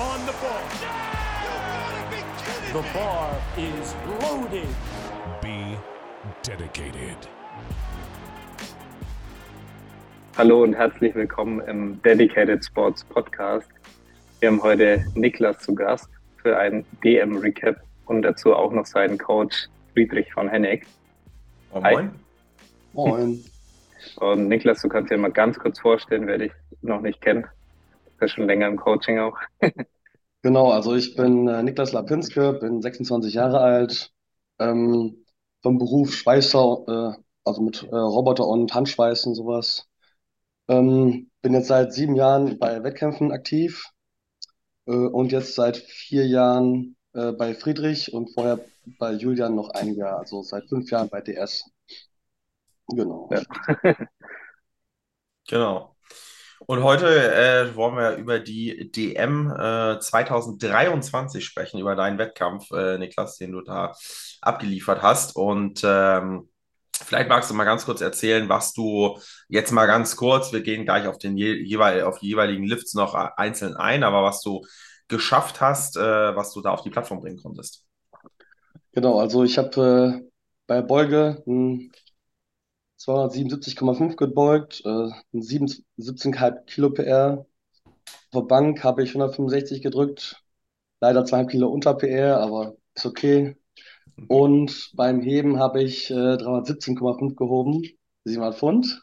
on the ball. The bar is loaded. Be dedicated. Hallo und herzlich willkommen im Dedicated Sports Podcast. Wir haben heute Niklas zu Gast für ein DM-Recap und dazu auch noch seinen Coach Friedrich von Hennig. Oh, moin. Moin. Und Niklas, du kannst dir mal ganz kurz vorstellen, wer dich noch nicht kennt. Bist schon länger im Coaching auch. Genau, also ich bin äh, Niklas Lapinske, bin 26 Jahre alt, ähm, vom Beruf Schweißer, äh, also mit äh, Roboter und Handschweißen sowas. Ähm, bin jetzt seit sieben Jahren bei Wettkämpfen aktiv äh, und jetzt seit vier Jahren äh, bei Friedrich und vorher bei Julian noch ein Jahr, also seit fünf Jahren bei DS. Genau. Ja. Genau. Und heute äh, wollen wir über die DM äh, 2023 sprechen, über deinen Wettkampf, äh, Niklas, den du da abgeliefert hast. Und ähm, vielleicht magst du mal ganz kurz erzählen, was du jetzt mal ganz kurz, wir gehen gleich auf, den je, auf die jeweiligen Lifts noch einzeln ein, aber was du geschafft hast, äh, was du da auf die Plattform bringen konntest. Genau, also ich habe äh, bei Beuge ein 277,5 gebeugt, äh, 17,5 Kilo PR. Der Bank habe ich 165 gedrückt, leider 2 Kilo unter PR, aber ist okay. Und beim Heben habe ich äh, 317,5 gehoben, 700 Pfund.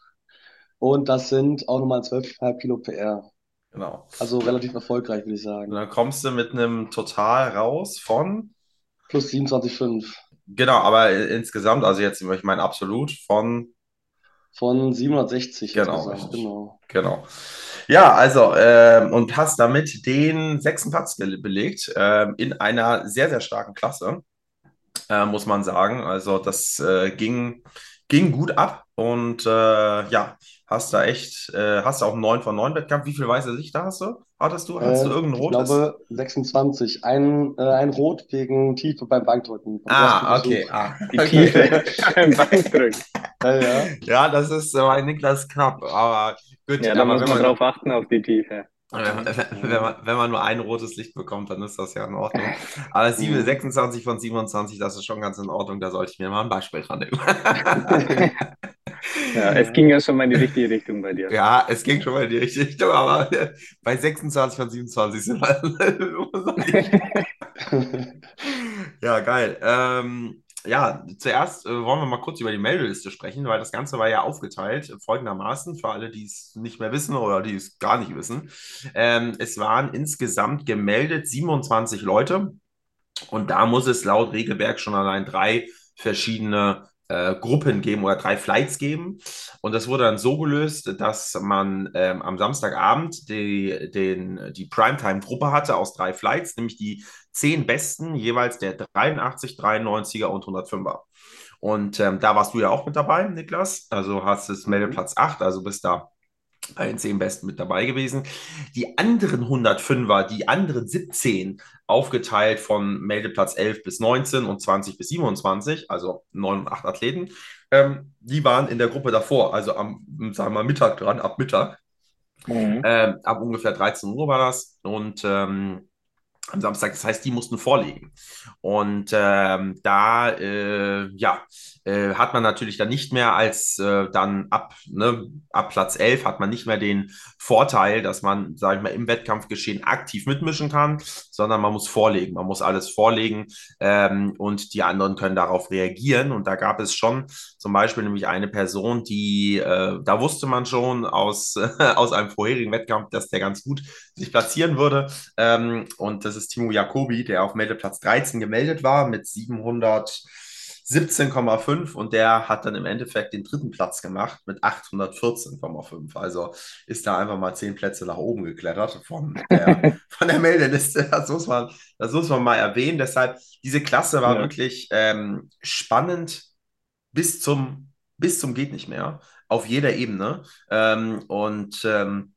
Und das sind auch nochmal 12,5 Kilo PR. Genau. Also relativ erfolgreich, würde ich sagen. Und dann kommst du mit einem Total raus von Plus 27,5. Genau, aber insgesamt, also jetzt, ich meine absolut von Von 760 Genau, genau. Genau. Ja, also, ähm, und hast damit den sechsten Platz be- belegt, ähm, in einer sehr, sehr starken Klasse, äh, muss man sagen. Also, das äh, ging, ging gut ab und äh, ja, hast da echt, äh, hast du auch einen 9 von 9 Wettkampf. Wie viel weiße Sichter hast du? Hattest du? Hattest du Äh, irgendein ich rotes? glaube 26. Ein, äh, ein Rot wegen Tiefe beim Bankdrücken. Ah, okay. Ah, Die Tiefe beim Bankdrücken. Ja, ja. Ja, das ist äh, bei Niklas knapp, aber gut, Ja, da muss man drauf achten, auf die Tiefe. Wenn, wenn, man, wenn man nur ein rotes Licht bekommt, dann ist das ja in Ordnung. Aber 7, Mhm. 26 von 27, das ist schon ganz in Ordnung. Da sollte ich mir mal ein Beispiel dran nehmen. Ja, es ging ja schon mal in die richtige Richtung bei dir. Ja, es ging schon mal in die richtige Richtung, aber bei 26 von 27 sind wir. Ja, geil. Ähm, ja, zuerst äh, wollen wir mal kurz über die Meldeliste sprechen, weil das Ganze war ja aufgeteilt äh, folgendermaßen, für alle, die es nicht mehr wissen oder die es gar nicht wissen. Ähm, es waren insgesamt gemeldet 27 Leute und da muss es laut Regelwerk schon allein drei verschiedene äh, Gruppen geben oder drei Flights geben. Und das wurde dann so gelöst, dass man ähm, am Samstagabend die, den, die Primetime-Gruppe hatte aus drei Flights, nämlich die zehn besten, jeweils der 83, 93er und 105er. Und ähm, da warst du ja auch mit dabei, Niklas. Also hast es Meldeplatz 8, also bist da bei den 10 Besten mit dabei gewesen. Die anderen 105er, die anderen 17, aufgeteilt von Meldeplatz 11 bis 19 und 20 bis 27, also 9 und 8 Athleten, ähm, die waren in der Gruppe davor, also am, sagen wir mal, Mittag dran, ab Mittag. Mhm. Ähm, ab ungefähr 13 Uhr war das. Und ähm, am Samstag, das heißt, die mussten vorlegen. Und ähm, da, äh, ja, äh, hat man natürlich dann nicht mehr als äh, dann ab, ne, ab Platz 11 hat man nicht mehr den Vorteil, dass man, sage ich mal, im Wettkampfgeschehen aktiv mitmischen kann, sondern man muss vorlegen. Man muss alles vorlegen ähm, und die anderen können darauf reagieren. Und da gab es schon zum Beispiel nämlich eine Person, die, äh, da wusste man schon aus, aus einem vorherigen Wettkampf, dass der ganz gut sich platzieren würde. Ähm, und das ist Timo Jacobi, der auf Meldeplatz 13 gemeldet war mit 717,5 und der hat dann im Endeffekt den dritten Platz gemacht mit 814,5. Also ist da einfach mal zehn Plätze nach oben geklettert von der, von der Meldeliste. Das muss, man, das muss man mal erwähnen. Deshalb, diese Klasse war Ja. wirklich ähm, spannend bis zum, bis zum geht nicht mehr auf jeder Ebene. Ähm, und ähm,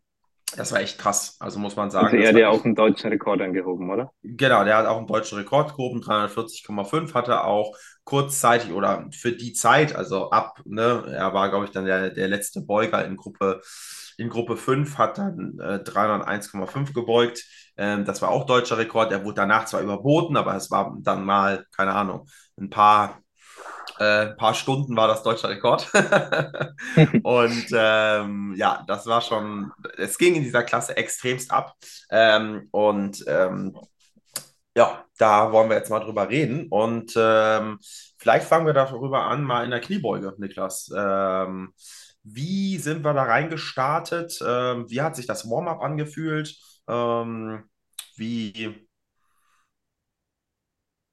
Das war echt krass, also muss man sagen. Also er hat ja auch einen deutschen Rekord angehoben, oder? Genau, der hat auch einen deutschen Rekord gehoben, 340,5 hatte auch kurzzeitig oder für die Zeit, also ab, ne, er war, glaube ich, dann der, der letzte Beuger in Gruppe, in Gruppe 5, hat dann äh, 301,5 gebeugt. Ähm, das war auch deutscher Rekord. Er wurde danach zwar überboten, aber es war dann mal, keine Ahnung, ein paar, äh, paar Stunden war das deutscher Rekord. Und ähm, ja, das war schon, es ging in dieser Klasse extremst ab. Ähm, und ähm, ja, da wollen wir jetzt mal drüber reden. Und ähm, vielleicht fangen wir darüber an, mal in der Kniebeuge, Niklas. Ähm, wie sind wir da reingestartet? Ähm, wie hat sich das Warm-up angefühlt? Wie,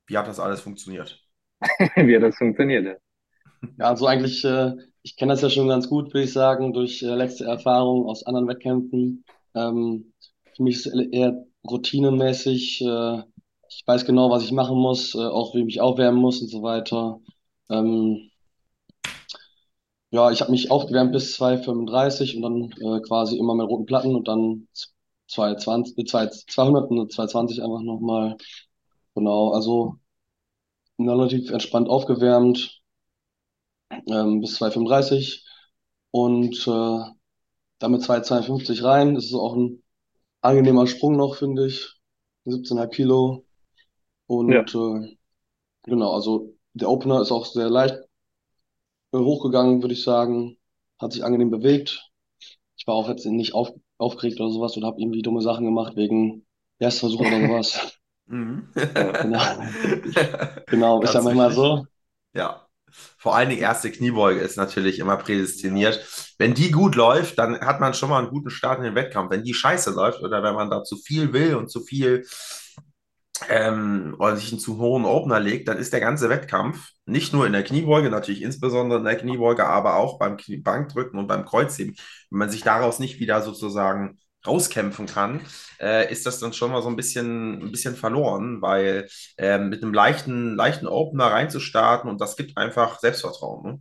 wie hat das alles funktioniert? Wie das funktioniert? ja? Ja, also eigentlich, äh, ich kenne das ja schon ganz gut, würde ich sagen, durch äh, letzte Erfahrungen aus anderen Wettkämpfen. Ähm, für mich ist es eher routinemäßig. Äh, ich weiß genau, was ich machen muss, äh, auch wie ich mich aufwärmen muss und so weiter. Ähm, ja, ich habe mich aufgewärmt bis 2,35 und dann äh, quasi immer mit roten Platten und dann 220, äh, 2 200 und 220 einfach nochmal. Genau, also relativ entspannt aufgewärmt ähm, bis 2,35 und äh, damit 2,52 rein. Das ist auch ein angenehmer Sprung noch, finde ich. 17,5 Kilo. Und Ja. äh, genau, also der Opener ist auch sehr leicht äh, hochgegangen, würde ich sagen. Hat sich angenehm bewegt. Ich war auch jetzt nicht auf, aufgeregt oder sowas oder habe irgendwie dumme Sachen gemacht wegen Erstversuch oder sowas. Mhm. Genau. Genau, ist ja manchmal so. Ja. Vor allen Dingen erste Kniebeuge ist natürlich immer prädestiniert. Wenn die gut läuft, dann hat man schon mal einen guten Start in den Wettkampf. Wenn die scheiße läuft oder wenn man da zu viel will und zu viel ähm, oder sich einen zu hohen Opener legt, dann ist der ganze Wettkampf nicht nur in der Kniebeuge, natürlich insbesondere in der Kniebeuge, aber auch beim Bankdrücken und beim Kreuzheben. Wenn man sich daraus nicht wieder sozusagen rauskämpfen kann, äh, ist das dann schon mal so ein bisschen, ein bisschen verloren, weil ähm, mit einem leichten, leichten Opener reinzustarten und das gibt einfach Selbstvertrauen. Ne?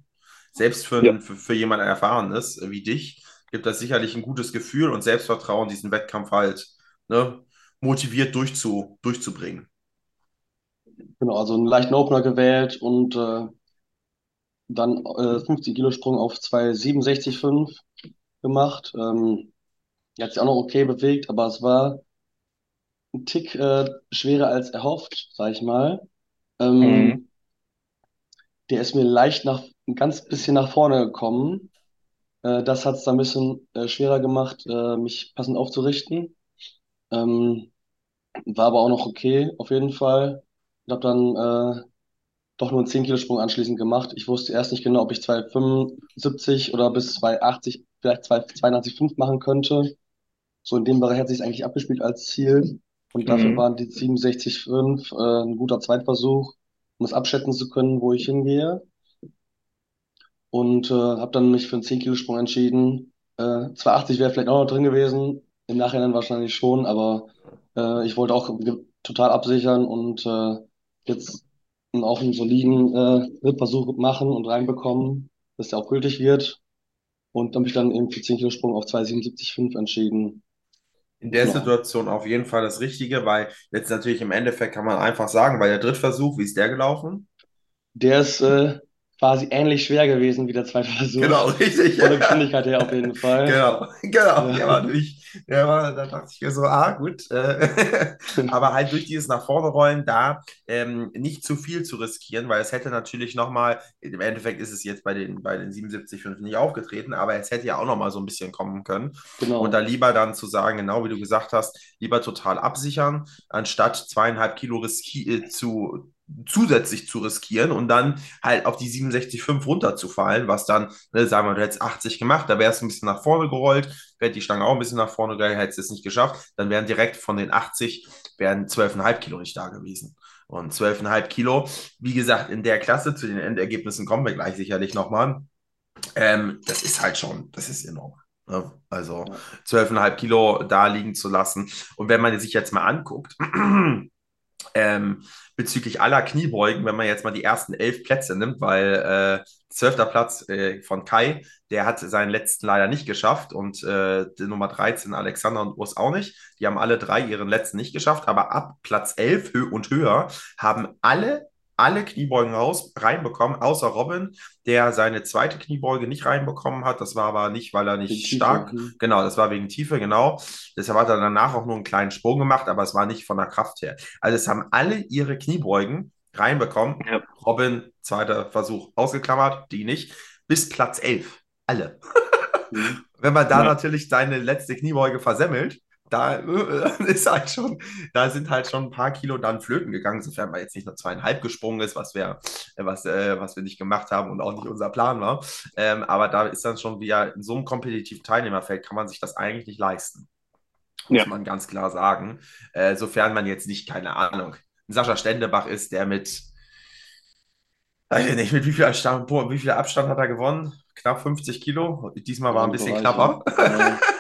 Selbst für, Ja. für, für jemanden Erfahrenes wie dich gibt das sicherlich ein gutes Gefühl und Selbstvertrauen, diesen Wettkampf halt ne, motiviert durchzu, durchzubringen. Genau, also einen leichten Opener gewählt und äh, dann äh, 50 Kilo Sprung auf 2,67,5 gemacht. Ähm, die hat sich auch noch okay bewegt, aber es war ein Tick äh, schwerer als erhofft, sag ich mal. Ähm, Mhm. der ist mir leicht nach, ein ganz bisschen nach vorne gekommen. Äh, das hat es dann ein bisschen äh, schwerer gemacht, äh, mich passend aufzurichten. Ähm, war aber auch noch okay, auf jeden Fall. Und habe dann äh, doch nur einen 10 Kilo Sprung anschließend gemacht. Ich wusste erst nicht genau, ob ich 2,75 oder bis 2,80, vielleicht 2,82,5 machen könnte. So in dem Bereich hat sich eigentlich abgespielt als Ziel. Und dafür Mhm. waren die 67,5 äh, ein guter Zweitversuch, um es abschätzen zu können, wo ich hingehe. Und äh, habe dann mich für einen 10 Kilo Sprung entschieden. Äh, 2,80 wäre vielleicht auch noch drin gewesen. Im Nachhinein wahrscheinlich schon, aber äh, ich wollte auch total absichern und äh, jetzt auch einen soliden äh, Drittversuch machen und reinbekommen, dass der auch gültig wird. Und dann habe ich dann eben für 10 Kilo Sprung auf 2,77,5 entschieden. In der Genau. Situation auf jeden Fall das Richtige, weil jetzt natürlich im Endeffekt kann man einfach sagen, bei der Drittversuch, wie ist der gelaufen? Der ist äh, quasi ähnlich schwer gewesen wie der zweite Versuch. Genau, richtig. Von der Geschwindigkeit her auf jeden Fall. Genau, genau. Ja. Der war natürlich, der war, da dachte ich mir so, ah, gut. Äh, aber halt durch dieses nach vorne rollen da ähm, nicht zu viel zu riskieren, weil es hätte natürlich nochmal, im Endeffekt ist es jetzt bei den, bei den 77,5 nicht aufgetreten, aber es hätte ja auch nochmal so ein bisschen kommen können. Genau. Und da lieber dann zu sagen, genau wie du gesagt hast, lieber total absichern, anstatt zweieinhalb Kilo riski äh, zu, zusätzlich zu riskieren und dann halt auf die 67,5 runterzufallen, was dann, ne, sagen wir, du hättest 80 gemacht, da wärst du ein bisschen nach vorne gerollt, wäre die Stange auch ein bisschen nach vorne gerollt, hättest es nicht geschafft, dann wären direkt von den 80, wären 12,5 Kilo nicht da gewesen. Und 12,5 Kilo, wie gesagt, in der Klasse, zu den Endergebnissen kommen wir gleich sicherlich nochmal. Ähm, das ist halt schon, das ist enorm. Ne? Also Ja. 12,5 Kilo da liegen zu lassen. Und wenn man sich jetzt mal anguckt, ähm, bezüglich aller Kniebeugen, wenn man jetzt mal die ersten elf Plätze nimmt, weil äh, zwölfter Platz äh, von Kai, der hat seinen letzten leider nicht geschafft und äh, Nummer 13 Alexander und Urs auch nicht. Die haben alle drei ihren letzten nicht geschafft, aber ab Platz 11 und höher haben alle alle Kniebeugen raus, reinbekommen, außer Robin, der seine zweite Kniebeuge nicht reinbekommen hat. Das war aber nicht, weil er nicht Wegen stark, Tiefe, hm. genau, das war wegen Tiefe, genau. Deshalb hat er danach auch nur einen kleinen Sprung gemacht, aber es war nicht von der Kraft her. Also es haben alle ihre Kniebeugen reinbekommen. Ja. Robin, zweiter Versuch ausgeklammert, die nicht. Bis Platz 11. Alle. Mhm. Wenn man da Ja. natürlich deine letzte Kniebeuge versemmelt, da äh, ist halt schon, da sind halt schon ein paar Kilo dann flöten gegangen, sofern man jetzt nicht nur zweieinhalb gesprungen ist, was wir, äh, was, äh, was wir nicht gemacht haben und auch nicht unser Plan war. Ähm, aber da ist dann schon wieder in so einem kompetitiven Teilnehmerfeld kann man sich das eigentlich nicht leisten. Muss Ja. man ganz klar sagen. Äh, sofern man jetzt nicht, keine Ahnung, Sascha Stendebach ist, der mit, weiß ich nicht, mit wie viel Abstand, wie viel Abstand hat er gewonnen? Knapp 50 Kilo. Diesmal war ein bisschen knapper. ja.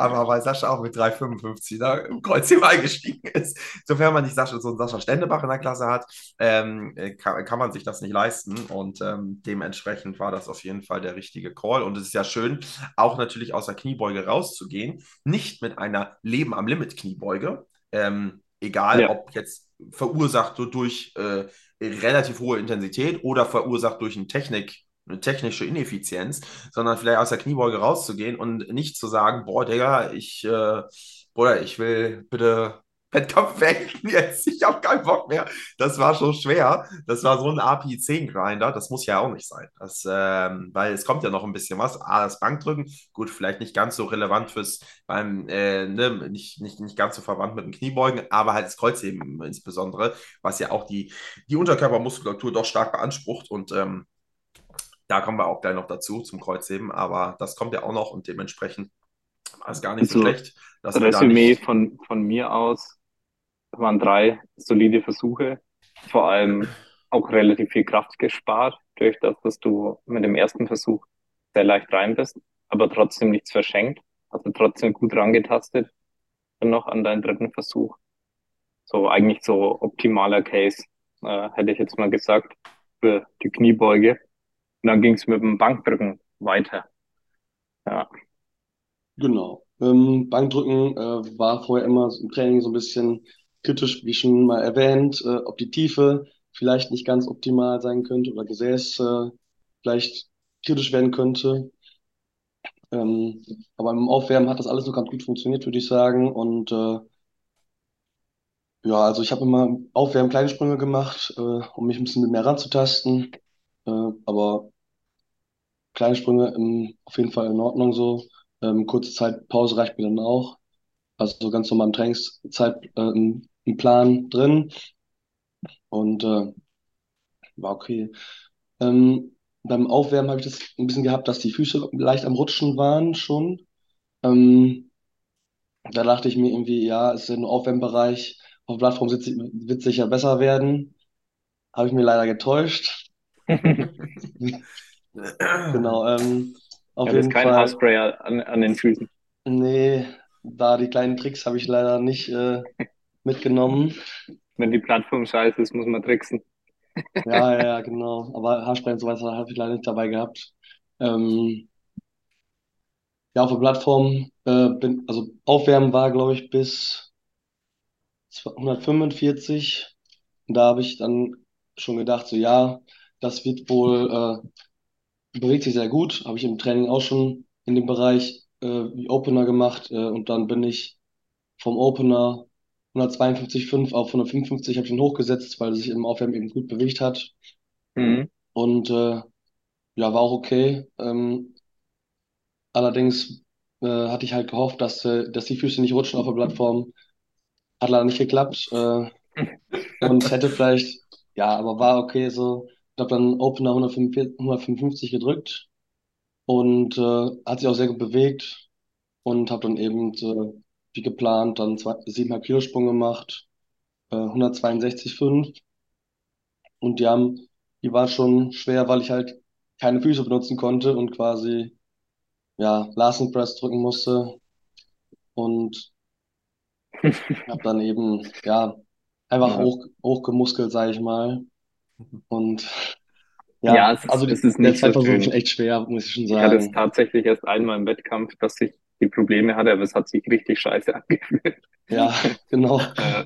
Aber weil Sascha auch mit 3,55 da im Kreuzheben eingestiegen ist, sofern man nicht Sascha, so einen Sascha Stendebach in der Klasse hat, ähm, äh, kann, kann man sich das nicht leisten. Und ähm, dementsprechend war das auf jeden Fall der richtige Call. Und es ist ja schön, auch natürlich aus der Kniebeuge rauszugehen. Nicht mit einer Leben am Limit Kniebeuge. Ähm, egal, Ja. ob jetzt verursacht so durch äh, relativ hohe Intensität oder verursacht durch eine Technik, technische Ineffizienz, sondern vielleicht aus der Kniebeuge rauszugehen und nicht zu sagen, boah, Digga, ich, äh, Bruder, ich will bitte Wettkampf weg jetzt, ich habe keinen Bock mehr. Das war schon schwer. Das war so ein API-10-Grinder, das muss ja auch nicht sein. Das, ähm, weil es kommt ja noch ein bisschen was. A, das Bankdrücken, gut, vielleicht nicht ganz so relevant fürs beim, äh, ne, nicht, nicht, nicht ganz so verwandt mit dem Kniebeugen, aber halt das Kreuzheben insbesondere, was ja auch die, die Unterkörpermuskulatur doch stark beansprucht und ähm, da kommen wir auch gleich noch dazu zum Kreuzheben, aber das kommt ja auch noch und dementsprechend war es gar nicht so Also, schlecht, dass da Resümee nicht. von, von mir aus waren drei solide Versuche, vor allem auch relativ viel Kraft gespart, durch das, dass du mit dem ersten Versuch sehr leicht rein bist, aber trotzdem nichts verschenkt, also trotzdem gut rangetastet, dann noch an deinen dritten Versuch. So eigentlich so optimaler Case, äh, hätte ich jetzt mal gesagt, für die Kniebeuge. Und dann ging es mit dem Bankdrücken weiter. Ja, Genau. Ähm, Bankdrücken äh, war vorher immer im Training so ein bisschen kritisch, wie schon mal erwähnt, äh, ob die Tiefe vielleicht nicht ganz optimal sein könnte oder Gesäß äh, vielleicht kritisch werden könnte. Ähm, aber im Aufwärmen hat das alles so ganz gut funktioniert, würde ich sagen. Und äh, ja, also ich habe immer im Aufwärmen kleine Sprünge gemacht, äh, um mich ein bisschen mehr ranzutasten. Äh, aber kleine Sprünge ähm, auf jeden Fall in Ordnung so. Ähm, kurze Zeit Pause reicht mir dann auch. Also so ganz normal im Trainingszeit äh, im, im Plan drin. Und äh, war okay. Ähm, beim Aufwärmen habe ich das ein bisschen gehabt, dass die Füße leicht am Rutschen waren schon. Ähm, da dachte ich mir irgendwie, ja, ist ja nur Aufwärmbereich. Auf der Plattform wird sicher besser werden. Habe ich mir leider getäuscht. Genau, ähm, auf ja, jeden kein Fall. Haarspray an, an den Füßen. Nee, da die kleinen Tricks habe ich leider nicht äh, mitgenommen. Wenn die Plattform scheiße ist, muss man tricksen. Ja, ja, ja, genau. Aber Haarspray und so weiter habe ich leider nicht dabei gehabt. Ähm, ja, auf der Plattform, äh, bin, also Aufwärmen war, glaube ich, bis 145. Und da habe ich dann schon gedacht, so ja, das wird wohl, äh, bewegt sich sehr gut. Habe ich im Training auch schon in dem Bereich äh, wie Opener gemacht. Äh, und dann bin ich vom Opener 152,5 auf 155 habe ich ihn hochgesetzt, weil er sich im Aufwärmen eben gut bewegt hat. Mhm. Und äh, ja, war auch okay. Ähm, allerdings äh, hatte ich halt gehofft, dass, äh, dass die Füße nicht rutschen auf der Plattform. Hat leider nicht geklappt. Äh, und hätte vielleicht, ja, aber war okay so. Ich habe dann Opener 145, 155 gedrückt und äh, hat sich auch sehr gut bewegt und habe dann eben äh, wie geplant dann zwei, 7,5 Kilo Sprung gemacht, äh, 162,5 und die haben, die war schon schwer, weil ich halt keine Füße benutzen konnte und quasi ja Larsen Press drücken musste. Und habe dann eben ja einfach hoch, hochgemuskelt, sage ich mal. Und Ja, ja, es ist- also es ist der nicht so Zeitversuch schön. echt schwer, muss ich schon Ich hatte es sagen. tatsächlich erst einmal im Wettkampf, dass ich die Probleme hatte, aber es hat sich richtig scheiße angefühlt. Ja, genau. Äh,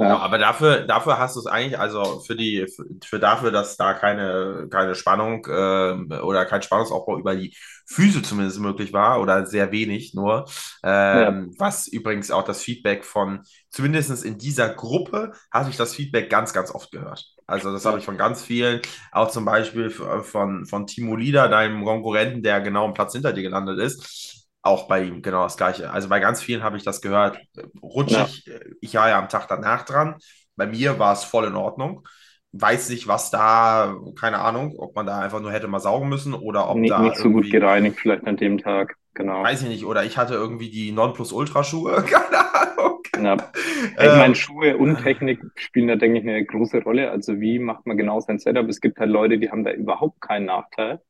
Genau, ja, aber dafür, dafür hast du es eigentlich, also für die, für, für dafür, dass da keine, keine Spannung äh, oder kein Spannungsaufbau über die Füße zumindest möglich war oder sehr wenig nur, ähm, was übrigens auch das Feedback von, zumindest in dieser Gruppe, habe ich das Feedback ganz, ganz oft gehört. Also das habe ich von ganz vielen, auch zum Beispiel von, von Timo Lieder, deinem Konkurrenten, der genau am Platz hinter dir gelandet ist. Auch bei ihm genau das Gleiche. Also bei ganz vielen habe ich das gehört. Rutschig, ich war ja am Tag danach dran. Bei mir war es voll in Ordnung. Weiß nicht, was da, keine Ahnung, ob man da einfach nur hätte mal saugen müssen oder ob nicht, da nicht so gut gereinigt vielleicht an dem Tag. Genau. weiß ich nicht, oder ich hatte irgendwie die Nonplus-Ultra-Schuhe, keine Ahnung. Ja. Ich meine, Schuhe und Technik spielen da, denke ich, eine große Rolle. Also wie macht man genau sein Setup? Es gibt halt Leute, die haben da überhaupt keinen Nachteil.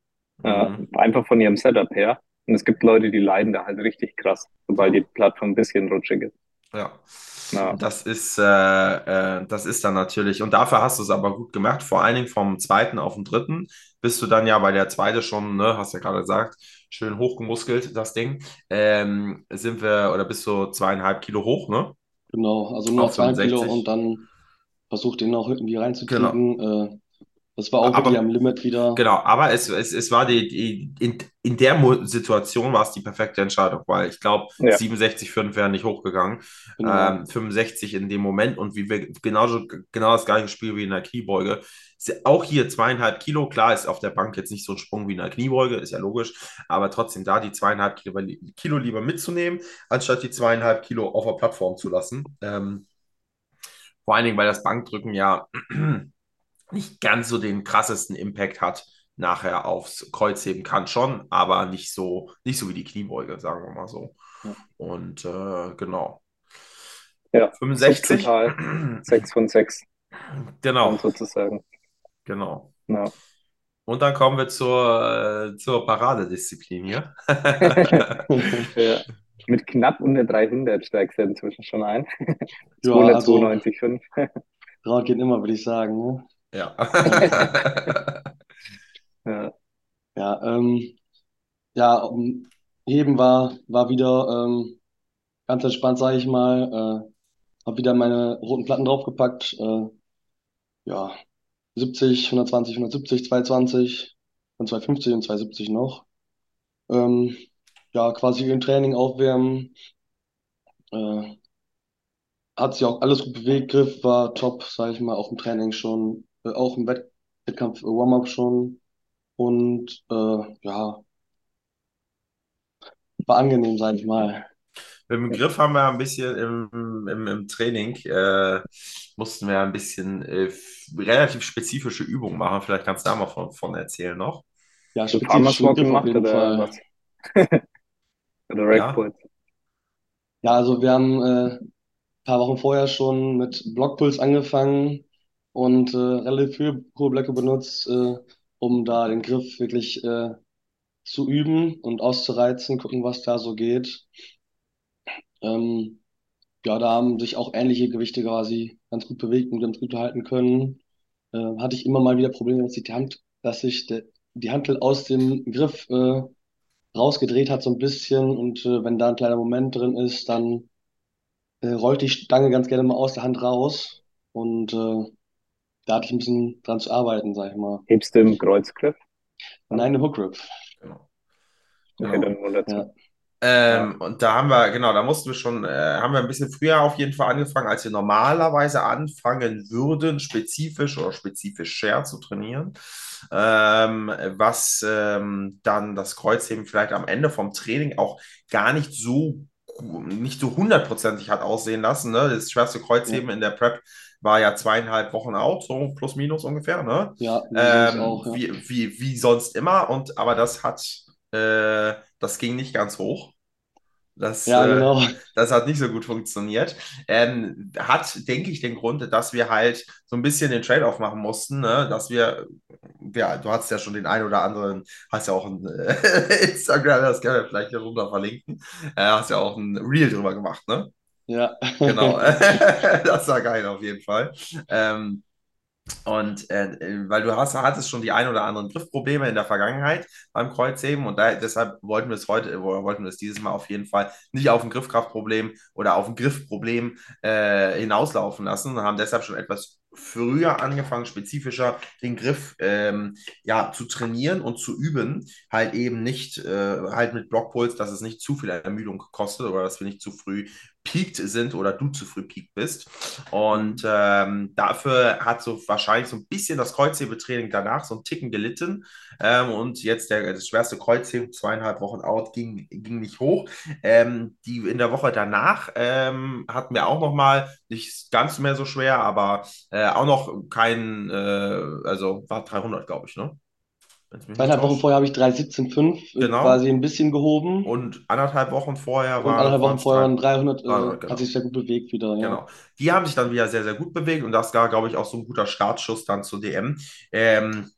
Äh, Mhm. einfach von ihrem Setup her. Und es gibt Leute, die leiden da halt richtig krass, sobald die Plattform ein bisschen rutschig ist. Ja, Ja. das ist, äh, äh, das ist dann natürlich, und dafür hast du es aber gut gemacht, vor allen Dingen vom zweiten auf den dritten, bist du dann ja bei der zweite schon, ne, hast ja gerade gesagt, schön hochgemuskelt, das Ding, ähm, sind wir, oder bist du zweieinhalb Kilo hoch, ne? Genau, also nur Auf noch zwei Kilo 65. und dann versucht den noch irgendwie reinzukriegen. Äh, das war auch Aber- wirklich am Limit wieder. Genau, aber es, es, es war die, die in, in der Mo Situation war es die perfekte Entscheidung, weil ich glaube, Ja. 67,5 wären nicht hochgegangen. Genau. Ähm, 65 in dem Moment und wie wir genauso, genau das gleiche Spiel wie in der Kniebeuge. Auch hier zweieinhalb Kilo, klar ist auf der Bank jetzt nicht so ein Sprung wie in der Kniebeuge, ist ja logisch, aber trotzdem da die zweieinhalb Kilo, Kilo lieber mitzunehmen, anstatt die zweieinhalb Kilo auf der Plattform zu lassen. Ähm, vor allen Dingen, weil das Bankdrücken ja nicht ganz so den krassesten Impact hat nachher aufs Kreuzheben kann schon, aber nicht so, nicht so wie die Kniebeuge, sagen wir mal so. Ja. Und äh, genau. Ja, 65. total. Sechs von sechs, Genau, sozusagen. Genau. Ja. Und dann kommen wir zur, äh, zur Paradedisziplin hier. Ja. Mit knapp unter 300 steigst du inzwischen schon ein. Ja, also 292,5. Rad geht immer, würde ich sagen. Ne? ja. Ja. Ja, ähm, ja, um, Heben war, war wieder ähm, ganz entspannt, sage ich mal. Äh, habe wieder meine roten Platten draufgepackt. Äh, ja, 70, 120, 170, 220 und 250 und 270 noch. Ähm, ja, quasi im Training aufwärmen. Äh, hat sich auch alles gut bewegt. Griff war top, sage ich mal, auch im Training schon, äh, auch im Wett Wettkampf äh, Warm-up schon. Und äh, ja, war angenehm, sage ich mal. Mit dem Griff haben wir ein bisschen im, im, im Training, äh, mussten wir ein bisschen äh, relativ spezifische Übungen machen. Vielleicht kannst du da mal von, von erzählen noch. Ja, So spezifisch im gemacht oder was? Oder Ja. Rackpulls? Ja, also wir haben äh, ein paar Wochen vorher schon mit Blockpuls angefangen und äh, relativ hohe, hohe Blöcke benutzt, äh, um da den Griff wirklich äh, zu üben und auszureizen, gucken, was da so geht. Ähm, ja, da haben sich auch ähnliche Gewichte quasi ganz gut bewegt und ganz gut halten können. Äh, hatte ich immer mal wieder Probleme, dass sich die Hand, dass sich der, die Hantel aus dem Griff äh, rausgedreht hat so ein bisschen und äh, wenn da ein kleiner Moment drin ist, dann äh, rollt die Stange ganz gerne mal aus der Hand raus und äh, da hatte ich ein bisschen dran zu arbeiten, sag ich mal. Hebst du im Kreuzgriff? Nein, eine Hook Grip. Genau. Okay, dann dazu. Ja. Ähm, und da haben wir, genau, da mussten wir schon, äh, haben wir ein bisschen früher auf jeden Fall angefangen, als wir normalerweise anfangen würden, spezifisch oder spezifischer zu trainieren. Ähm, was ähm, dann das Kreuzheben vielleicht am Ende vom Training auch gar nicht so nicht so hundertprozentig hat aussehen lassen. Ne? Das schwerste Kreuzheben in der Prep war ja zweieinhalb Wochen out, so plus minus ungefähr. Ne? Ja, Ähm, auch, ja. wie, wie, wie sonst immer, und aber das hat, äh, das ging nicht ganz hoch. Das, Ja, äh, genau. das hat nicht so gut funktioniert. Ähm, hat, denke ich, den Grund, dass wir halt so ein bisschen den Trade-off machen mussten, ne? dass wir, ja, du hast ja schon den einen oder anderen, hast ja auch ein äh, Instagram, das können wir vielleicht hier runter verlinken, äh, hast ja auch ein Reel drüber gemacht, ne? Ja. Genau, das war geil auf jeden Fall. Ähm, und äh, weil du hast, hattest schon die ein oder anderen Griffprobleme in der Vergangenheit beim Kreuzheben und da, deshalb wollten wir es heute, wollten wir es dieses Mal auf jeden Fall nicht auf ein Griffkraftproblem oder auf ein Griffproblem äh, hinauslaufen lassen und haben deshalb schon etwas früher angefangen, spezifischer den Griff ähm, ja, zu trainieren und zu üben. Halt eben nicht äh, halt mit Blockpuls, dass es nicht zu viel Ermüdung kostet oder dass wir nicht zu früh peaked sind oder du zu früh peaked bist. Und ähm, dafür hat so wahrscheinlich so ein bisschen das Kreuzhebetraining danach so ein Ticken gelitten. Ähm, und jetzt der, das schwerste Kreuzheben, zweieinhalb Wochen out, ging, ging nicht hoch. Ähm, die in der Woche danach ähm, hatten wir auch noch mal nicht ganz mehr so schwer, aber äh, auch noch kein, äh, also war 300, glaube ich, ne? Zweieinhalb Wochen vorher habe ich 317,5 Genau. quasi ein bisschen gehoben. Und anderthalb Wochen vorher Und war anderthalb Wochen vorher waren 300, äh, 300, genau. hat sich sehr gut bewegt wieder. Ja. Genau. Die haben sich dann wieder sehr, sehr gut bewegt und das war, glaube ich, auch so ein guter Startschuss dann zur DM, ähm,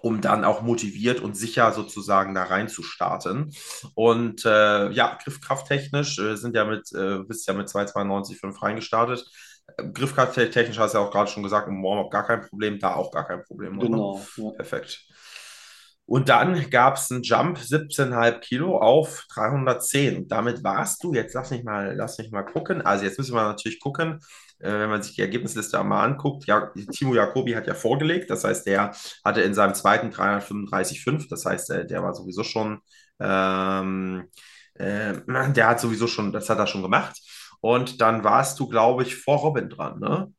um dann auch motiviert und sicher sozusagen da rein zu starten. Und äh, ja, griffkrafttechnisch äh, sind ja mit, äh, bist ja mit 292,5 reingestartet. Äh, Griffkrafttechnisch hast du ja auch gerade schon gesagt, im Warm-up gar kein Problem, da auch gar kein Problem. Genau. Ja. Perfekt. Und dann gab es einen Jump 17,5 Kilo auf 310. Und damit warst du, jetzt lass mich mal, lass mich mal gucken. Also jetzt müssen wir natürlich gucken, äh, wenn man sich die Ergebnisliste mal anguckt. Ja, Timo Jacobi hat ja vorgelegt. Das heißt, der hatte in seinem zweiten 335,5. Das heißt, äh, der war sowieso schon, ähm, äh, der hat sowieso schon, das hat er schon gemacht. Und dann warst du, glaube ich, vor Robin dran, ne?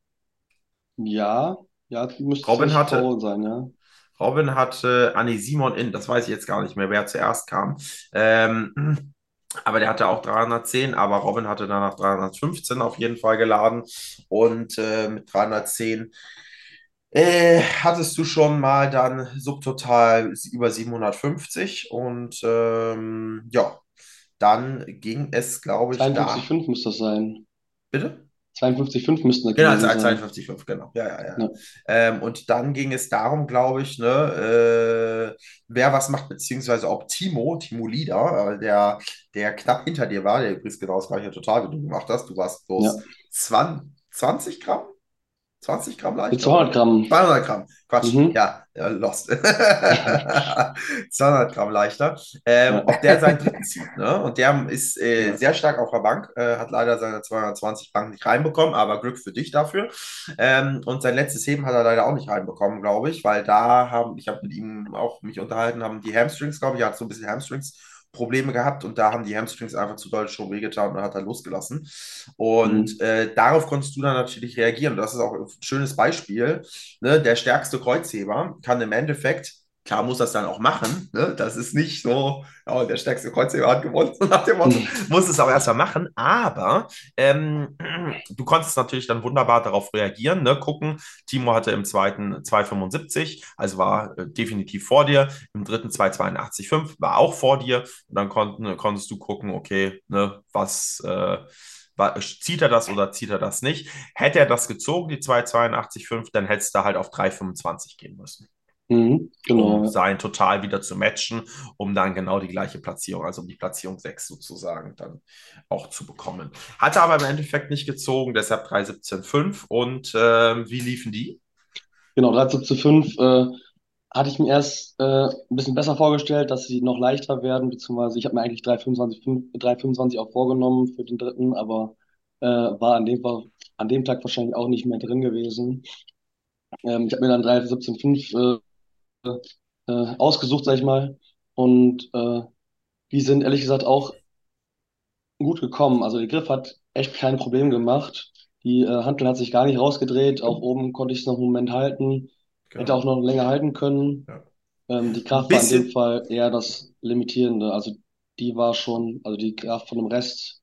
Ja, ja, müsste Robin hatte- Paul sein, ja. Robin hatte, ah nee, Simon in, das weiß ich jetzt gar nicht mehr, wer zuerst kam. Ähm, aber der hatte auch 310, aber Robin hatte danach 315 auf jeden Fall geladen. Und äh, mit 310 äh, hattest du schon mal dann subtotal über 750. Und ähm, ja, dann ging es, glaube ich, da. 52,5 müsste das sein. Bitte? 52,5 müssten das Genau, gewesen als sein. 52,5, genau. Ja, ja, ja. Ja. Ähm, und dann ging es darum, glaube ich, ne, äh, wer was macht, beziehungsweise ob Timo, Timo Lieder, äh, der, der knapp hinter dir war, der übrigens genau das gleiche total, wie du gemacht hast. Du warst bloß Ja. 20, 20 Gramm? 20 Gramm leichter? Mit 200 Gramm. 200 Gramm. Quatsch, Mhm. ja, ja, lost. 200 Gramm leichter. Ähm. Ob der seinen dritten zieht, ne? Und der ist äh, sehr stark auf der Bank, äh, hat leider seine 220 Bank nicht reinbekommen, aber Glück für dich dafür. Ähm, und sein letztes Heben hat er leider auch nicht reinbekommen, glaube ich, weil da haben, ich habe mit ihm auch mich unterhalten, haben die Hamstrings, glaube ich, er hat so ein bisschen Hamstrings. Probleme gehabt und da haben die Hamstrings einfach zu doll schon wehgetan und hat er losgelassen. Und äh, darauf konntest du dann natürlich reagieren. Und das ist auch ein schönes Beispiel. Ne? Der stärkste Kreuzheber kann im Endeffekt, klar muss das dann auch machen. Ne? Das ist nicht so, oh, der stärkste Kreuzheber hat gewonnen, nach dem Motto. Muss es auch erstmal machen. Aber ähm, du konntest natürlich dann wunderbar darauf reagieren. Ne? Gucken, Timo hatte im zweiten 2,75, also war äh, definitiv vor dir. Im dritten 2,82,5 war auch vor dir. Und dann konnt, konntest du gucken, okay, ne, was. Äh, zieht er das oder zieht er das nicht? Hätte er das gezogen, die 2,82,5, dann hättest du halt auf 3,25 gehen müssen, Mhm, genau. um sein Total wieder zu matchen, um dann genau die gleiche Platzierung, also um die Platzierung 6 sozusagen, dann auch zu bekommen. Hatte aber im Endeffekt nicht gezogen, deshalb 3,17,5. Und ähm, wie liefen die? Genau, 13 zu 5 äh, hatte ich mir erst äh, ein bisschen besser vorgestellt, dass sie noch leichter werden, beziehungsweise ich habe mir eigentlich 3,25 5 3,25 auch vorgenommen für den dritten, aber äh, war an dem, an dem Tag wahrscheinlich auch nicht mehr drin gewesen. Ähm, ich habe mir dann 3,17,5 äh, ausgesucht, sag ich mal, und äh, die sind ehrlich gesagt auch gut gekommen. Also der Griff hat echt kein Problem gemacht. Die äh, Hantel hat sich gar nicht rausgedreht. Auch oben konnte ich es noch einen Moment halten. Hätte auch noch länger halten können. Ja. Ähm, die Kraft war in dem Fall eher das Limitierende. Also die war schon, also die Kraft von dem Rest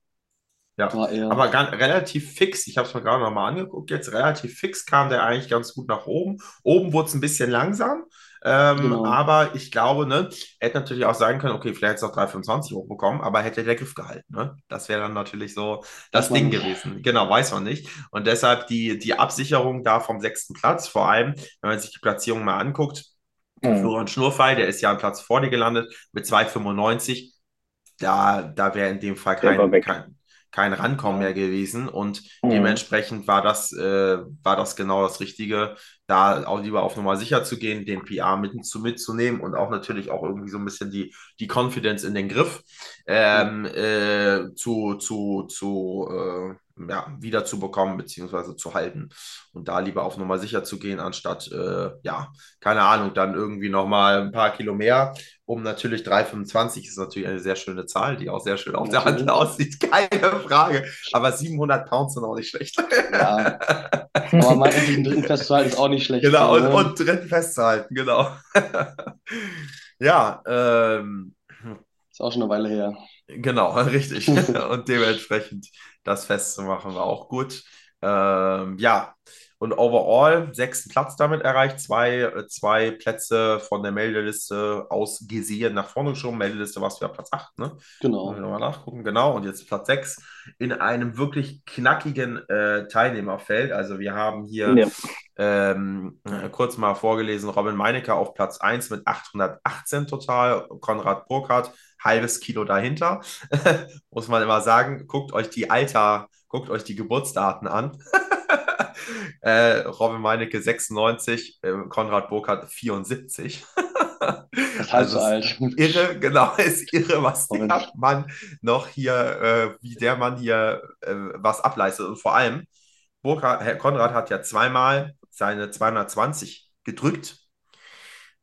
Ja, war eher. aber ganz, relativ fix, ich habe es mir gerade nochmal angeguckt, jetzt relativ fix kam der eigentlich ganz gut nach oben. Oben wurde es ein bisschen langsam, ähm, Genau. aber ich glaube, ne, hätte natürlich auch sein können, okay, vielleicht hätte es auch 3,25 hochbekommen, aber hätte der Griff gehalten, ne? Das wäre dann natürlich so das man Ding gewesen. Genau, weiß man nicht. Und deshalb die, die Absicherung da vom sechsten Platz, vor allem, wenn man sich die Platzierung mal anguckt, Mhm. Florian Schnurfall, der ist ja einen Platz vor dir gelandet mit 2,95. Da, da wäre in dem Fall kein, kein, kein Rankommen mehr gewesen und mhm. dementsprechend war das, äh, war das genau das Richtige, da auch lieber auf Nummer sicher zu gehen, den PR mit, zu, mitzunehmen und auch natürlich auch irgendwie so ein bisschen die, die Confidence in den Griff ähm, äh, zu, zu, zu äh, ja, wiederzubekommen bzw. zu halten und da lieber auf Nummer sicher zu gehen, anstatt, äh, ja, keine Ahnung, dann irgendwie nochmal ein paar Kilo mehr. Um natürlich 3,25 ist natürlich eine sehr schöne Zahl, die auch sehr schön auf der Hand aussieht, keine Frage. Aber 700 Pounds sind auch nicht schlecht. Ja. Aber mal endlich einen dritten festzuhalten ist auch nicht schlecht. Genau, und, ne? und dritten festzuhalten, genau. ja, ähm, ist auch schon eine Weile her. Genau, richtig. und dementsprechend das festzumachen war auch gut. Ähm, ja, und overall sechsten Platz damit erreicht, zwei, äh, zwei Plätze von der Meldeliste aus gesehen nach vorne geschoben. Meldeliste war es ja Platz 8, ne? Genau. Nochmal nachgucken, genau. Und jetzt Platz 6 in einem wirklich knackigen äh, Teilnehmerfeld. Also wir haben hier ja. ähm, äh, kurz mal vorgelesen, Robin Meinecke auf Platz 1 mit 818 total, Konrad Burkhardt halbes Kilo dahinter. Muss man immer sagen, guckt euch die Alter, guckt euch die Geburtsdaten an. äh, Robin Meinecke 96, äh, Konrad Burkhardt 74. Das heißt also alt. Irre, genau, ist irre, was Moment. der Mann noch hier, äh, wie der Mann hier äh, was ableistet. Und vor allem, Burkhard, Herr Konrad hat ja zweimal seine 220 gedrückt.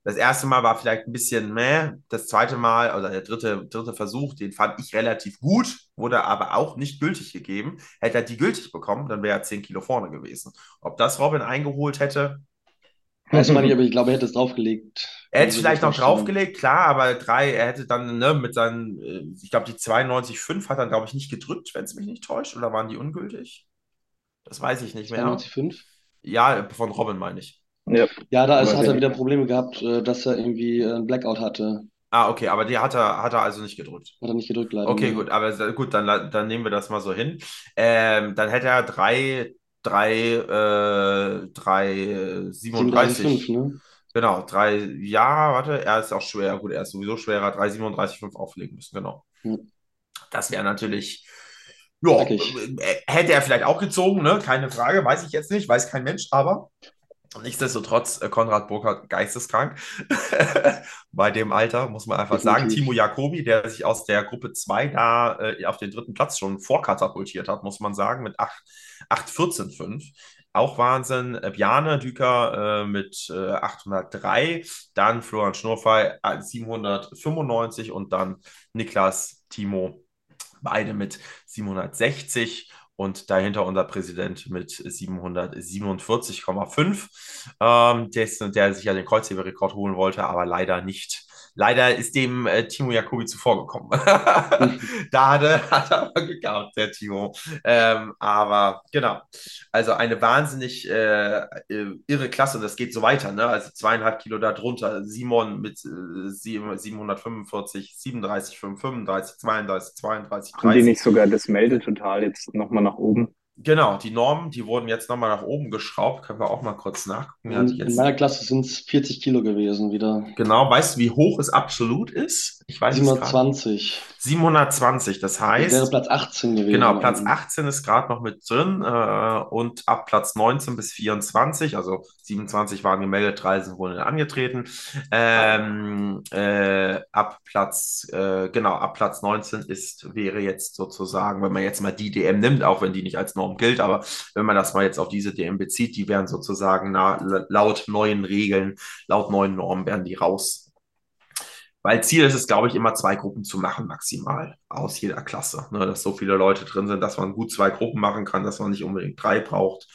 Das erste Mal war vielleicht ein bisschen meh. Das zweite Mal, oder der dritte, dritte Versuch, den fand ich relativ gut, wurde aber auch nicht gültig gegeben. Hätte er die gültig bekommen, dann wäre er 10 Kilo vorne gewesen. Ob das Robin eingeholt hätte, Weiß man nicht, aber ich glaube, er hätte es draufgelegt. Er hätte es vielleicht noch draufgelegt, klar, aber drei, er hätte dann ne, mit seinen, äh, ich glaube, die 92,5 hat er, glaube ich, nicht gedrückt, wenn es mich nicht täuscht, oder waren die ungültig? Das weiß ich nicht mehr. 92,5? Ja, von Robin meine ich. Ja, ja da ist, hat er wieder Probleme gehabt, äh, dass er irgendwie äh, ein Blackout hatte. Ah, okay, aber die hat er, hat er also nicht gedrückt. Hat er nicht gedrückt, leider. Okay, gut, aber gut, dann, dann nehmen wir das mal so hin. Ähm, dann hätte er drei 3, äh, 3, 37. ne? Genau, 3, ja, warte, er ist auch schwer. Gut, er ist sowieso schwerer. 3, 37, 5 auflegen müssen, genau. Hm. Das wäre natürlich, ja, äh, hätte er vielleicht auch gezogen, ne? Keine Frage, weiß ich jetzt nicht, weiß kein Mensch, aber Nichtsdestotrotz, äh, Konrad Burkhardt geisteskrank. Bei dem Alter, muss man einfach sagen. Timo Jacobi, der sich aus der Gruppe 2 da äh, auf den dritten Platz schon vorkatapultiert hat, muss man sagen, mit 8,14,5. Auch Wahnsinn. Äh, Bjane Düker äh, mit äh, 803, dann Florian Schnurfey 795 äh, und dann Niklas Timo, beide mit 760 und dahinter unser Präsident mit 747,5, ähm, der, der sich ja den Kreuzheberrekord holen wollte, aber leider nicht Leider ist dem äh, Timo Jacobi zuvorgekommen. da hatte, hat er aber gehabt, der Timo. Ähm, aber genau, also eine wahnsinnig äh, irre Klasse und das geht so weiter. Ne? Also zweieinhalb Kilo darunter. Simon mit äh, 745, 37, 35, 32, 32, 30. Haben die nicht sogar das Meldetotal jetzt nochmal nach oben? Genau, die Normen, die wurden jetzt nochmal nach oben geschraubt. Können wir auch mal kurz nachgucken. In, in meiner Klasse sind es 40 Kilo gewesen wieder. Genau, weißt du, wie hoch es absolut ist? Ich weiß 720. 720, das heißt. Das wäre Platz 18 gewesen. Genau, Platz 18 ist gerade noch mit drin äh, und ab Platz 19 bis 24, also 27 waren gemeldet, 3 sind wohl angetreten. Ähm, äh, ab Platz, äh, genau, ab Platz 19 ist, wäre jetzt sozusagen, wenn man jetzt mal die DM nimmt, auch wenn die nicht als Norm gilt, aber wenn man das mal jetzt auf diese DM bezieht, die wären sozusagen na, laut neuen Regeln, laut neuen Normen wären die raus weil Ziel ist es, glaube ich, immer zwei Gruppen zu machen, maximal aus jeder Klasse. Ne, dass so viele Leute drin sind, dass man gut zwei Gruppen machen kann, dass man nicht unbedingt drei braucht.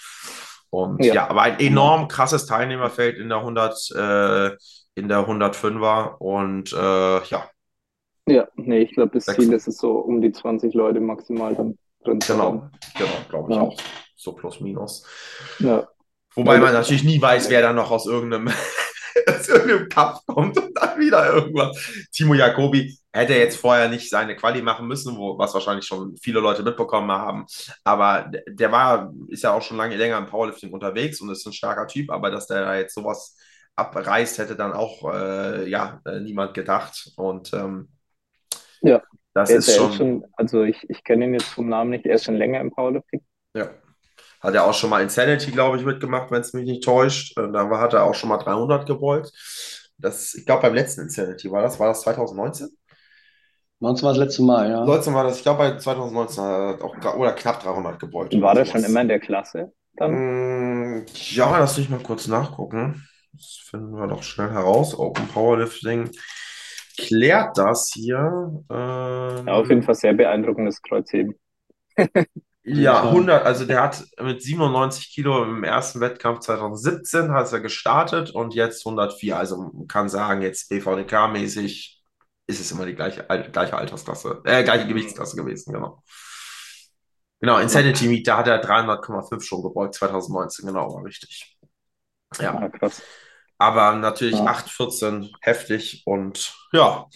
Und ja, ja aber ein enorm krasses Teilnehmerfeld in der 100, äh, in der 105er und äh, ja. Ja, nee, ich glaube, das Ziel ist es so um die 20 Leute maximal dann drin zu Genau, haben. genau, glaube ich ja. auch. So plus minus. Ja. Wobei man natürlich nie weiß, wer dann noch aus irgendeinem aus irgendeinem Kampf kommt und dann wieder irgendwas. Timo Jacobi hätte jetzt vorher nicht seine Quali machen müssen, wo, was wahrscheinlich schon viele Leute mitbekommen haben. Aber der war, ist ja auch schon lange länger im Powerlifting unterwegs und ist ein starker Typ, aber dass der da jetzt sowas abreißt, hätte dann auch äh, ja, äh, niemand gedacht. Und ähm, ja. Das ist schon, schon, also ich, ich kenne ihn jetzt vom Namen nicht, er ist schon länger im Powerlifting. ja. Hat er auch schon mal Insanity, glaube ich, mitgemacht, wenn es mich nicht täuscht. Äh, Da war- hat er auch schon mal 300 gebeugt. Das, ich glaube, beim letzten Insanity war das, war das 2019? 19 war das letzte Mal, ja. 19 war das, ich glaube, bei 2019 hat er auch oder knapp 300 gebeugt. Und war der schon immer in der Klasse dann? Mm, Ja, lass mich mal kurz nachgucken. Das finden wir doch schnell heraus. Open Powerlifting klärt das hier. Ähm, Ja, auf jeden Fall sehr beeindruckendes Kreuzheben. Ja, Fall. 100, also der hat mit 97 Kilo im ersten Wettkampf 2017 hat er gestartet und jetzt 104. Also man kann sagen, jetzt BVDK-mäßig ist es immer die gleiche, gleiche Altersklasse, äh, gleiche Gewichtsklasse gewesen, genau. Genau, Insanity Meet, da hat er 300,5 schon gebeugt, 2019, genau, war richtig. Ja, Ah, krass. aber natürlich Ja. 8,14 heftig und ja,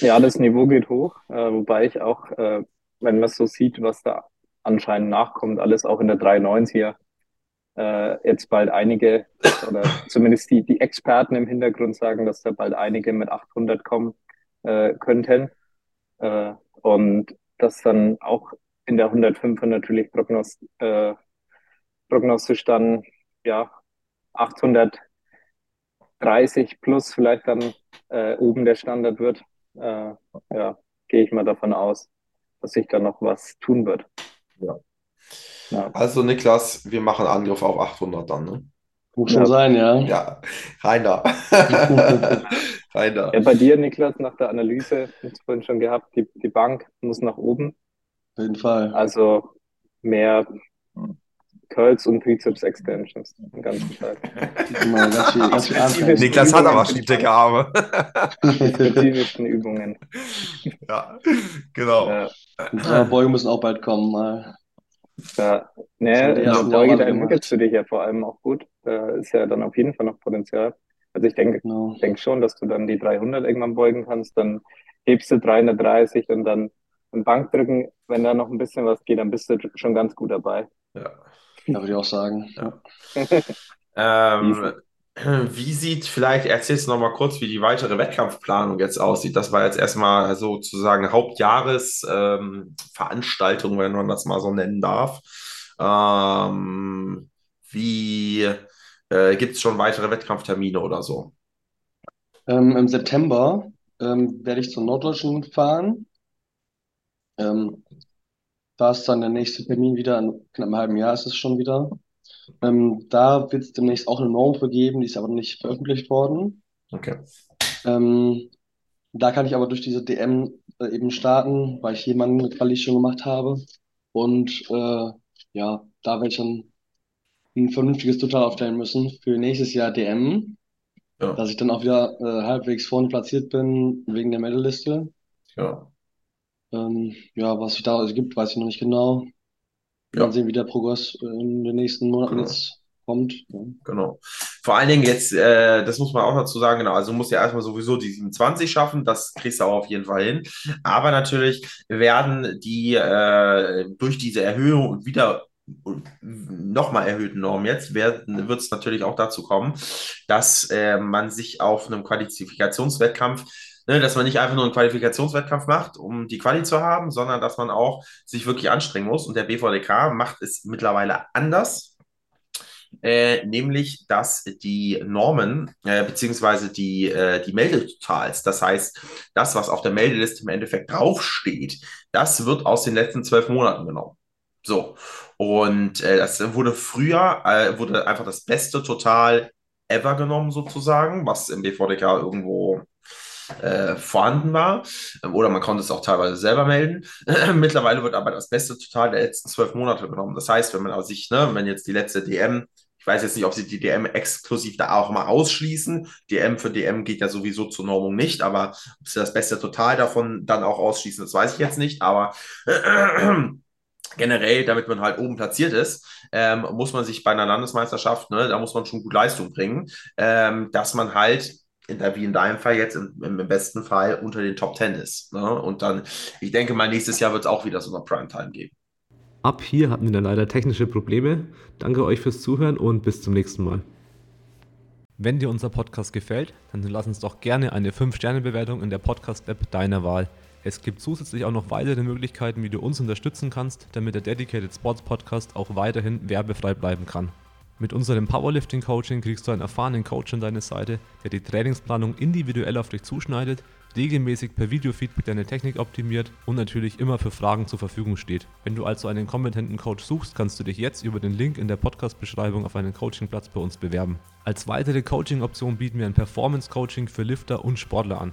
Ja, das Niveau geht hoch, äh, wobei ich auch, äh, wenn man so sieht, was da anscheinend nachkommt, alles auch in der 390er, äh, jetzt bald einige, oder zumindest die, die Experten im Hintergrund sagen, dass da bald einige mit 800 kommen äh, könnten. Äh, und dass dann auch in der 105er natürlich prognos äh, prognostisch dann, ja, 830 plus vielleicht dann äh, oben der Standard wird. Äh, ja, gehe ich mal davon aus, dass sich da noch was tun wird. Ja. Ja. also Niklas, wir machen Angriff auf 800 dann, ne? Muss schon Ja. sein, ja. Ja, rein da. Rein da. Ja, bei dir, Niklas, nach der Analyse, hast du vorhin schon gehabt, die, die Bank muss nach oben. Auf jeden Fall. Also mehr Curls und Trizeps Extensions den ganzen Tag. Ganz viel, ganz viel Anfang. Niklas hat aber schon dicke Arme. Die spezifischsten Übungen. Ja, genau. Ja, Drei Beugen müssen auch bald kommen, mal. ja. Der ersten Beuge, da entwickelst du dich ja vor allem auch gut. Da ist ja dann auf jeden Fall noch Potenzial. Also ich denke, Genau. denke schon, dass du dann die 300 irgendwann beugen kannst, dann hebst du 330 und dann im Bankdrücken, wenn da noch ein bisschen was geht, dann bist du schon ganz gut dabei. Ja. Ja, würde ich auch sagen. Ähm, wie sieht, vielleicht erzählst du noch mal kurz, wie die weitere Wettkampfplanung jetzt aussieht. Das war jetzt erstmal sozusagen Hauptjahresveranstaltung, ähm, wenn man das mal so nennen darf. Ähm, wie äh, gibt es schon weitere Wettkampftermine oder so? Ähm, Im September ähm, werde ich zur Norddeutschen fahren. Da ist dann der nächste Termin wieder, in knapp einem halben Jahr ist es schon wieder. Ähm, da wird es demnächst auch eine Norm für geben, die ist aber noch nicht veröffentlicht worden. Okay. Ähm, da kann ich aber durch diese DM äh, eben starten, weil ich jemanden eine Quali schon gemacht habe. Und äh, ja, da werde ich dann ein vernünftiges Total aufstellen müssen für nächstes Jahr DM, Ja. dass ich dann auch wieder äh, halbwegs vorne platziert bin wegen der Medalliste. Ja. Ähm, ja, was sich da gibt, weiß ich noch nicht genau. Ja. Mal sehen, wie der Progress in den nächsten Monaten Genau. jetzt kommt. Ja. Genau. Vor allen Dingen jetzt, äh, das muss man auch dazu sagen, genau, also du musst ja erstmal sowieso die 27 schaffen, das kriegst du auch auf jeden Fall hin. Aber natürlich werden die äh, durch diese Erhöhung und wieder nochmal erhöhten Normen jetzt, wird es natürlich auch dazu kommen, dass äh, man sich auf einem Qualifikationswettkampf Ne, dass man nicht einfach nur einen Qualifikationswettkampf macht, um die Quali zu haben, sondern dass man auch sich wirklich anstrengen muss. Und der BVDK macht es mittlerweile anders. Äh, nämlich, dass die Normen äh, beziehungsweise die, äh, die Meldetotals, das heißt, das, was auf der Meldeliste im Endeffekt draufsteht, das wird aus den letzten zwölf Monaten genommen. So. Und äh, das wurde früher, äh, wurde einfach das beste Total ever genommen, sozusagen, was im BVDK irgendwo äh, vorhanden war. Oder man konnte es auch teilweise selber melden. Mittlerweile wird aber das beste Total der letzten zwölf Monate genommen. Das heißt, wenn man also sich, ne, wenn jetzt die letzte DM, ich weiß jetzt nicht, ob sie die DM exklusiv da auch mal ausschließen. DM für DM geht ja sowieso zur Normung nicht, aber ob sie das beste Total davon dann auch ausschließen, das weiß ich jetzt nicht. Aber generell, damit man halt oben platziert ist, ähm, muss man sich bei einer Landesmeisterschaft, ne, da muss man schon gut Leistung bringen, ähm, dass man halt in der, wie in deinem Fall jetzt im, im besten Fall unter den Top Ten ist. Ne? Und dann, ich denke mal, nächstes Jahr wird es auch wieder so eine Primetime geben. Ab hier hatten wir dann leider technische Probleme. Danke euch fürs Zuhören und bis zum nächsten Mal. Wenn dir unser Podcast gefällt, dann lass uns doch gerne eine 5-Sterne-Bewertung in der Podcast-App deiner Wahl. Es gibt zusätzlich auch noch weitere Möglichkeiten, wie du uns unterstützen kannst, damit der Dedicated Sports Podcast auch weiterhin werbefrei bleiben kann. Mit unserem Powerlifting Coaching kriegst du einen erfahrenen Coach an deine Seite, der die Trainingsplanung individuell auf dich zuschneidet, regelmäßig per Videofeedback deine Technik optimiert und natürlich immer für Fragen zur Verfügung steht. Wenn du also einen kompetenten Coach suchst, kannst du dich jetzt über den Link in der Podcast-Beschreibung auf einen Coachingplatz bei uns bewerben. Als weitere Coaching-Option bieten wir ein Performance-Coaching für Lifter und Sportler an.